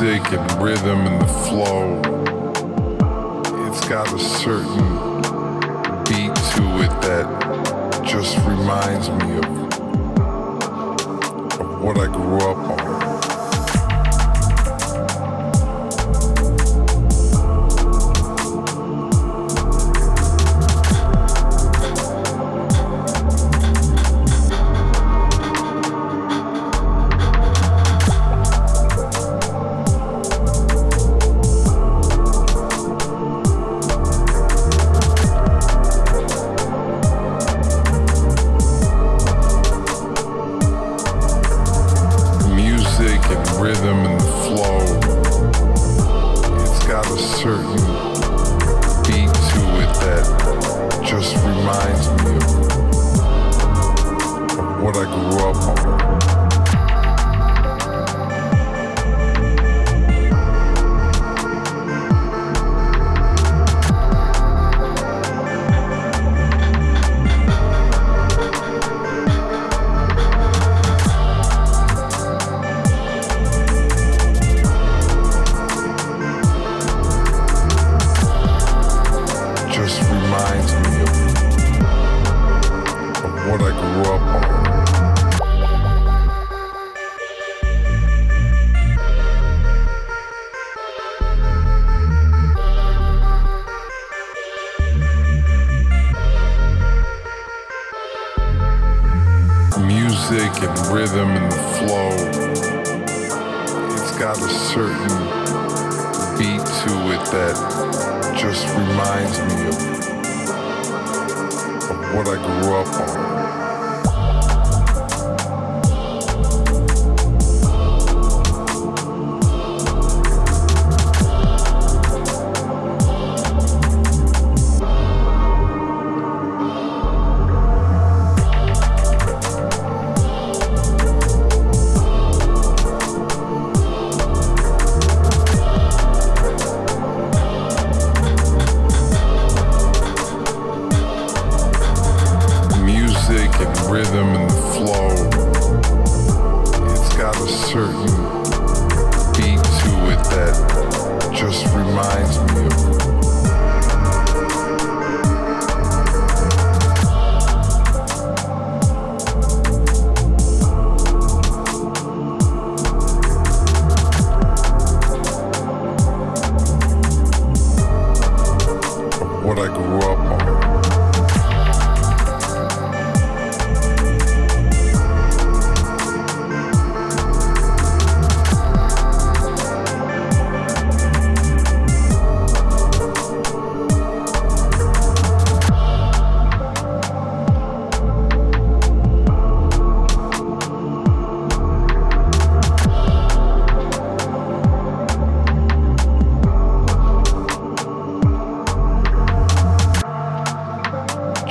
music and rhythm and the flow. It's got a certain beat to it that just reminds me of, of what I grew up on. A certain beat to it that just reminds me of, of what I grew up on. Grew up on. Music and rhythm and the flow. It's got a certain beat to it that just reminds me of, of what I grew up on. What I grew up on.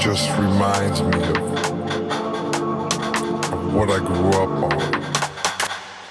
Just reminds me of, of what I grew up on.